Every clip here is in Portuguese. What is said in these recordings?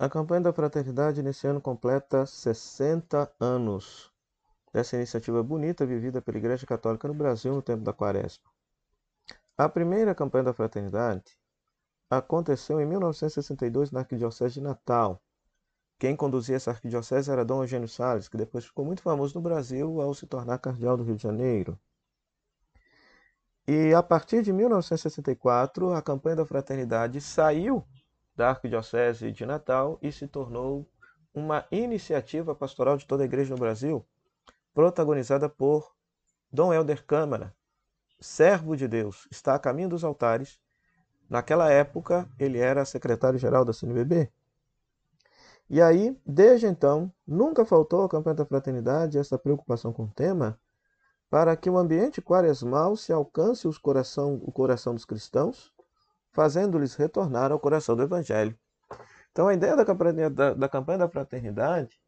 A campanha da fraternidade nesse ano completa 60 anos dessa iniciativa bonita vivida pela Igreja Católica no Brasil no tempo da Quaresma. A primeira campanha da fraternidade aconteceu em 1962 na Arquidiocese de Natal. Quem conduzia essa arquidiocese era Dom Eugênio Salles, que depois ficou muito famoso no Brasil ao se tornar cardeal do Rio de Janeiro. E a partir de 1964, a campanha da fraternidade saiu da Arquidiocese de Natal e se tornou uma iniciativa pastoral de toda a igreja no Brasil, protagonizada por Dom Helder Câmara, servo de Deus, está a caminho dos altares. Naquela época, ele era secretário-geral da CNBB. E aí, desde então, nunca faltou à campanha da fraternidade essa preocupação com o tema, para que o ambiente quaresmal se alcance os coração, o coração dos cristãos fazendo-lhes retornar ao coração do Evangelho. Então, a ideia da campanha da, da campanha da fraternidade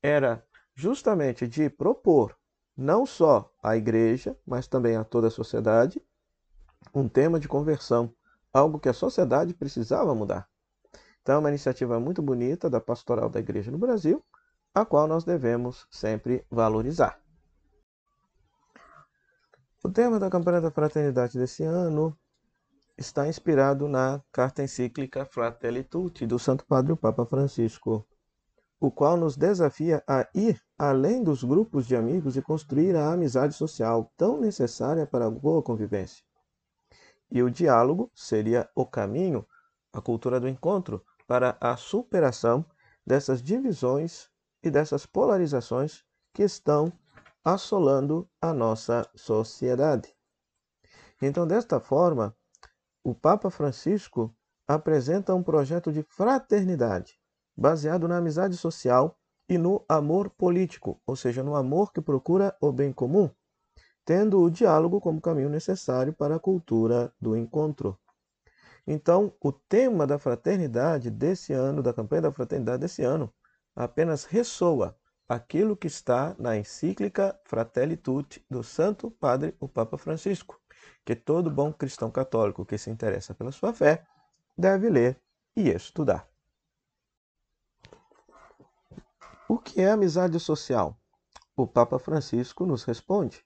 era justamente de propor não só à igreja, mas também a toda a sociedade, um tema de conversão, algo que a sociedade precisava mudar. Então, é uma iniciativa muito bonita da pastoral da igreja no Brasil, a qual nós devemos sempre valorizar. O tema da campanha da fraternidade desse ano está inspirado na carta encíclica Fratelli Tutti do Santo Padre o Papa Francisco, o qual nos desafia a ir além dos grupos de amigos e construir a amizade social tão necessária para a boa convivência. E o diálogo seria o caminho, a cultura do encontro, para a superação dessas divisões e dessas polarizações que estão assolando a nossa sociedade. Então, desta forma, o Papa Francisco apresenta um projeto de fraternidade, baseado na amizade social e no amor político, ou seja, no amor que procura o bem comum, tendo o diálogo como caminho necessário para a cultura do encontro. Então, o tema da fraternidade desse ano, da campanha da fraternidade desse ano, apenas ressoa aquilo que está na encíclica Fratelli Tutti do Santo Padre o Papa Francisco que todo bom cristão católico que se interessa pela sua fé deve ler e estudar. O que é amizade social? O Papa Francisco nos responde.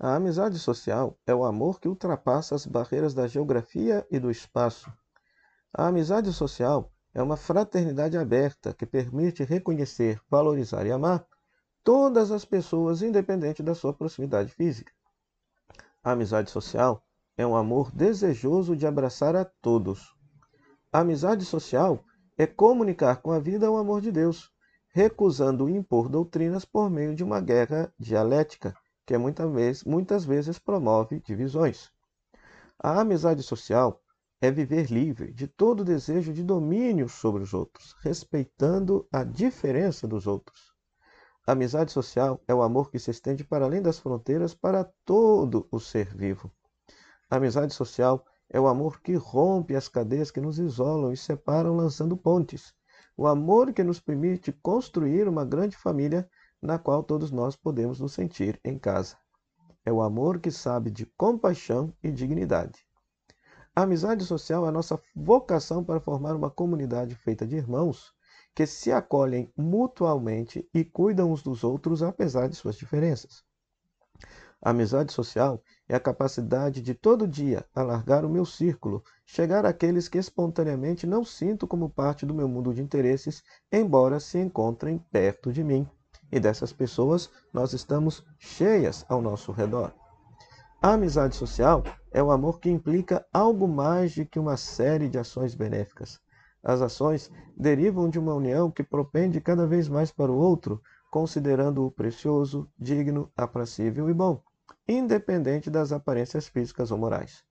A amizade social é o amor que ultrapassa as barreiras da geografia e do espaço. A amizade social é uma fraternidade aberta que permite reconhecer, valorizar e amar todas as pessoas, independente da sua proximidade física. A amizade social é um amor desejoso de abraçar a todos. A amizade social é comunicar com a vida o amor de Deus, recusando impor doutrinas por meio de uma guerra dialética, que muitas vezes, muitas vezes promove divisões. A amizade social é viver livre de todo desejo de domínio sobre os outros, respeitando a diferença dos outros. Amizade social é o amor que se estende para além das fronteiras para todo o ser vivo. Amizade social é o amor que rompe as cadeias que nos isolam e separam, lançando pontes. O amor que nos permite construir uma grande família na qual todos nós podemos nos sentir em casa. É o amor que sabe de compaixão e dignidade. A amizade social é a nossa vocação para formar uma comunidade feita de irmãos que se acolhem mutualmente e cuidam uns dos outros apesar de suas diferenças. A amizade social é a capacidade de todo dia alargar o meu círculo, chegar àqueles que espontaneamente não sinto como parte do meu mundo de interesses, embora se encontrem perto de mim. E dessas pessoas nós estamos cheias ao nosso redor. A amizade social é o amor que implica algo mais do que uma série de ações benéficas. As ações derivam de uma união que propende cada vez mais para o outro, considerando-o precioso, digno, aprazível e bom, independente das aparências físicas ou morais.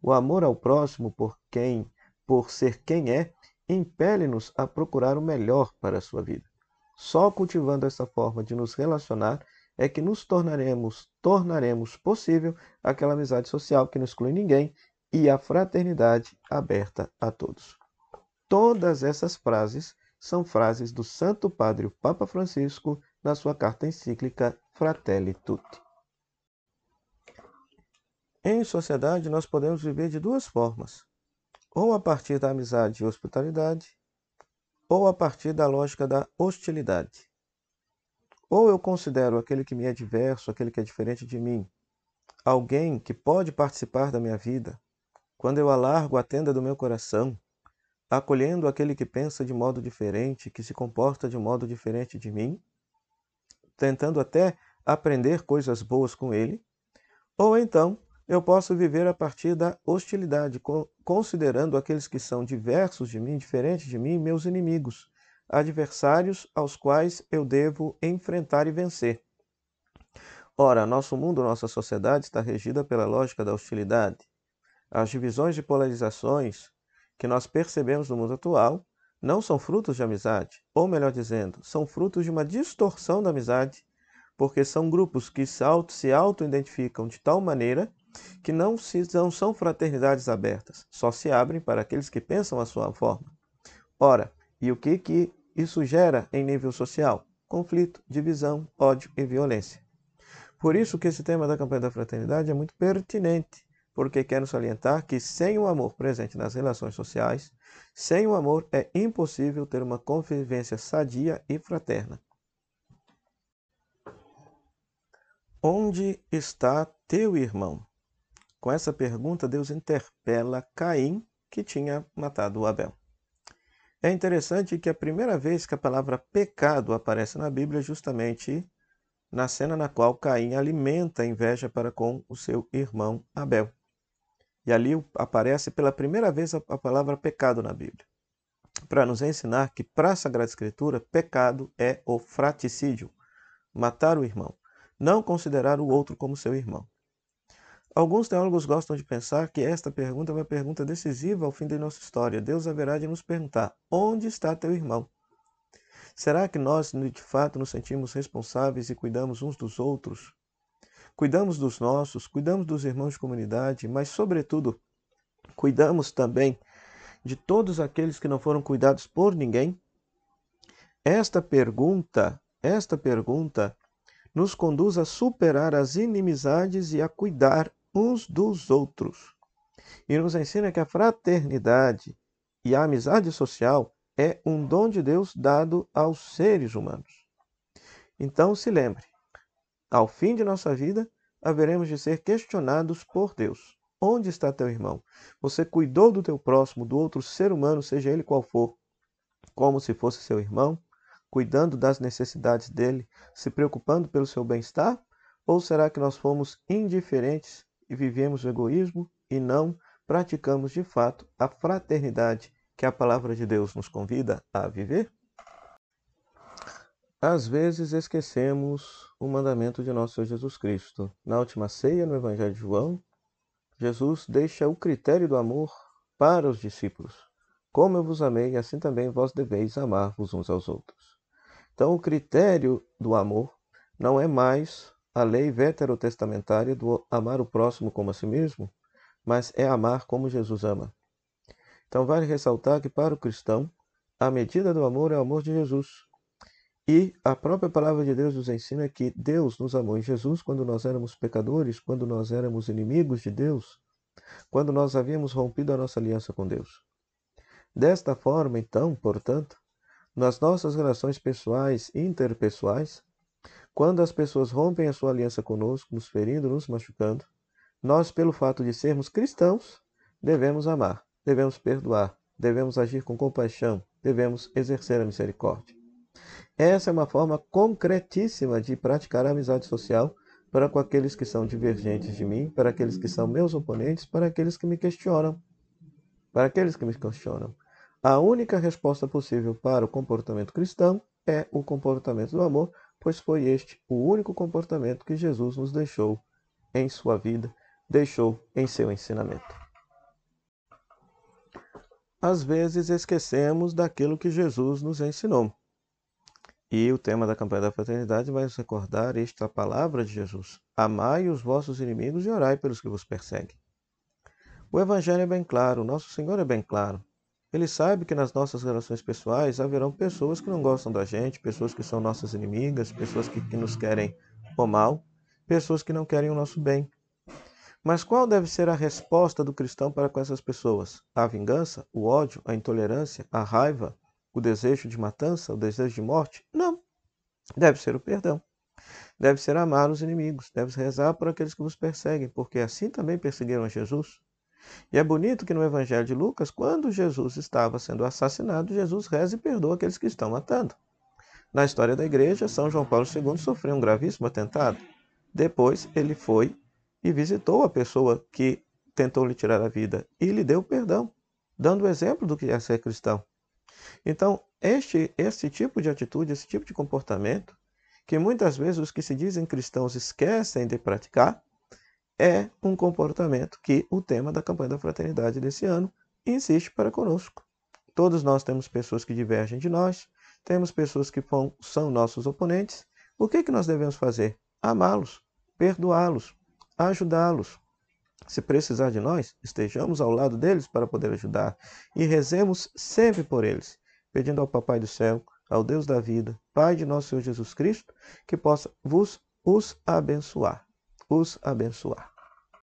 O amor ao próximo por quem, por ser quem é, impele-nos a procurar o melhor para a sua vida. Só cultivando essa forma de nos relacionar é que nos tornaremos, tornaremos possível aquela amizade social que não exclui ninguém e a fraternidade aberta a todos. Todas essas frases são frases do Santo Padre o Papa Francisco na sua carta encíclica Fratelli Tutti. Em sociedade, nós podemos viver de duas formas: ou a partir da amizade e hospitalidade, ou a partir da lógica da hostilidade. Ou eu considero aquele que me é diverso, aquele que é diferente de mim, alguém que pode participar da minha vida, quando eu alargo a tenda do meu coração, acolhendo aquele que pensa de modo diferente, que se comporta de modo diferente de mim, tentando até aprender coisas boas com ele, ou então eu posso viver a partir da hostilidade, considerando aqueles que são diversos de mim, diferentes de mim, meus inimigos, adversários aos quais eu devo enfrentar e vencer. Ora, nosso mundo, nossa sociedade está regida pela lógica da hostilidade. As divisões de polarizações que nós percebemos no mundo atual não são frutos de amizade, ou melhor dizendo, são frutos de uma distorção da amizade, porque são grupos que se auto-identificam de tal maneira que não, se, não são fraternidades abertas, só se abrem para aqueles que pensam a sua forma. Ora, e o que, que isso gera em nível social? Conflito, divisão, ódio e violência. Por isso que esse tema da campanha da fraternidade é muito pertinente, porque quero salientar que sem o amor presente nas relações sociais, sem o amor é impossível ter uma convivência sadia e fraterna. Onde está teu irmão? Com essa pergunta, Deus interpela Caim, que tinha matado Abel. É interessante que a primeira vez que a palavra pecado aparece na Bíblia é justamente na cena na qual Caim alimenta a inveja para com o seu irmão Abel. E ali aparece pela primeira vez a, palavra pecado na Bíblia, para nos ensinar que, para a Sagrada Escritura, pecado é o fraticídio, matar o irmão, não considerar o outro como seu irmão. Alguns teólogos gostam de pensar que esta pergunta é uma pergunta decisiva ao fim de nossa história. Deus haverá de nos perguntar: onde está teu irmão? Será que nós, de fato, nos sentimos responsáveis e cuidamos uns dos outros? Cuidamos dos nossos, cuidamos dos irmãos de comunidade, mas, sobretudo, cuidamos também de todos aqueles que não foram cuidados por ninguém? Esta pergunta, esta pergunta nos conduz a superar as inimizades e a cuidar uns dos outros. E nos ensina que a fraternidade e a amizade social é um dom de Deus dado aos seres humanos. Então se lembre, ao fim de nossa vida, haveremos de ser questionados por Deus. Onde está teu irmão? Você cuidou do teu próximo, do outro ser humano, seja ele qual for, como se fosse seu irmão, cuidando das necessidades dele, se preocupando pelo seu bem-estar? Ou será que nós fomos indiferentes e vivemos o egoísmo e não praticamos de fato a fraternidade que a palavra de Deus nos convida a viver? Às vezes esquecemos o mandamento de nosso Senhor Jesus Cristo. Na última ceia, no Evangelho de João, Jesus deixa o critério do amor para os discípulos. Como eu vos amei, assim também vós deveis amar-vos uns aos outros. Então, o critério do amor não é mais a lei veterotestamentária do amar o próximo como a si mesmo, mas é amar como Jesus ama. Então vale ressaltar que para o cristão, a medida do amor é o amor de Jesus. E a própria palavra de Deus nos ensina que Deus nos amou em Jesus quando nós éramos pecadores, quando nós éramos inimigos de Deus, quando nós havíamos rompido a nossa aliança com Deus. Desta forma, então, portanto, nas nossas relações pessoais e interpessoais, quando as pessoas rompem a sua aliança conosco, nos ferindo, nos machucando, nós, pelo fato de sermos cristãos, devemos amar, devemos perdoar, devemos agir com compaixão, devemos exercer a misericórdia. Essa é uma forma concretíssima de praticar a amizade social para com aqueles que são divergentes de mim, para aqueles que são meus oponentes, para aqueles que me questionam. Para aqueles que me questionam. A única resposta possível para o comportamento cristão é o comportamento do amor, pois foi este o único comportamento que Jesus nos deixou em sua vida, deixou em seu ensinamento. Às vezes esquecemos daquilo que Jesus nos ensinou. E o tema da campanha da fraternidade vai nos recordar esta palavra de Jesus: Amai os vossos inimigos e orai pelos que vos perseguem. O Evangelho é bem claro, o nosso Senhor é bem claro. Ele sabe que nas nossas relações pessoais haverão pessoas que não gostam da gente, pessoas que são nossas inimigas, pessoas que, que nos querem o mal, pessoas que não querem o nosso bem. Mas qual deve ser a resposta do cristão para com essas pessoas? A vingança, o ódio, a intolerância, a raiva? O desejo de matança, o desejo de morte? Não. Deve ser o perdão. Deve ser amar os inimigos, deve rezar por aqueles que vos perseguem, porque assim também perseguiram a Jesus. E é bonito que no Evangelho de Lucas, quando Jesus estava sendo assassinado, Jesus reza e perdoa aqueles que estão matando. Na história da igreja, São João Paulo II sofreu um gravíssimo atentado. Depois, ele foi e visitou a pessoa que tentou lhe tirar a vida e lhe deu perdão, dando o exemplo do que é ser cristão. Então, este, este tipo de atitude, esse tipo de comportamento, que muitas vezes os que se dizem cristãos esquecem de praticar, é um comportamento que o tema da campanha da fraternidade desse ano insiste para conosco. Todos nós temos pessoas que divergem de nós, temos pessoas que são nossos oponentes. O que, que nós devemos fazer? Amá-los, perdoá-los, ajudá-los. Se precisar de nós, estejamos ao lado deles para poder ajudar e rezemos sempre por eles, pedindo ao Papai do Céu, ao Deus da vida, Pai de nosso Senhor Jesus Cristo, que possa vos os abençoar. Os abençoar.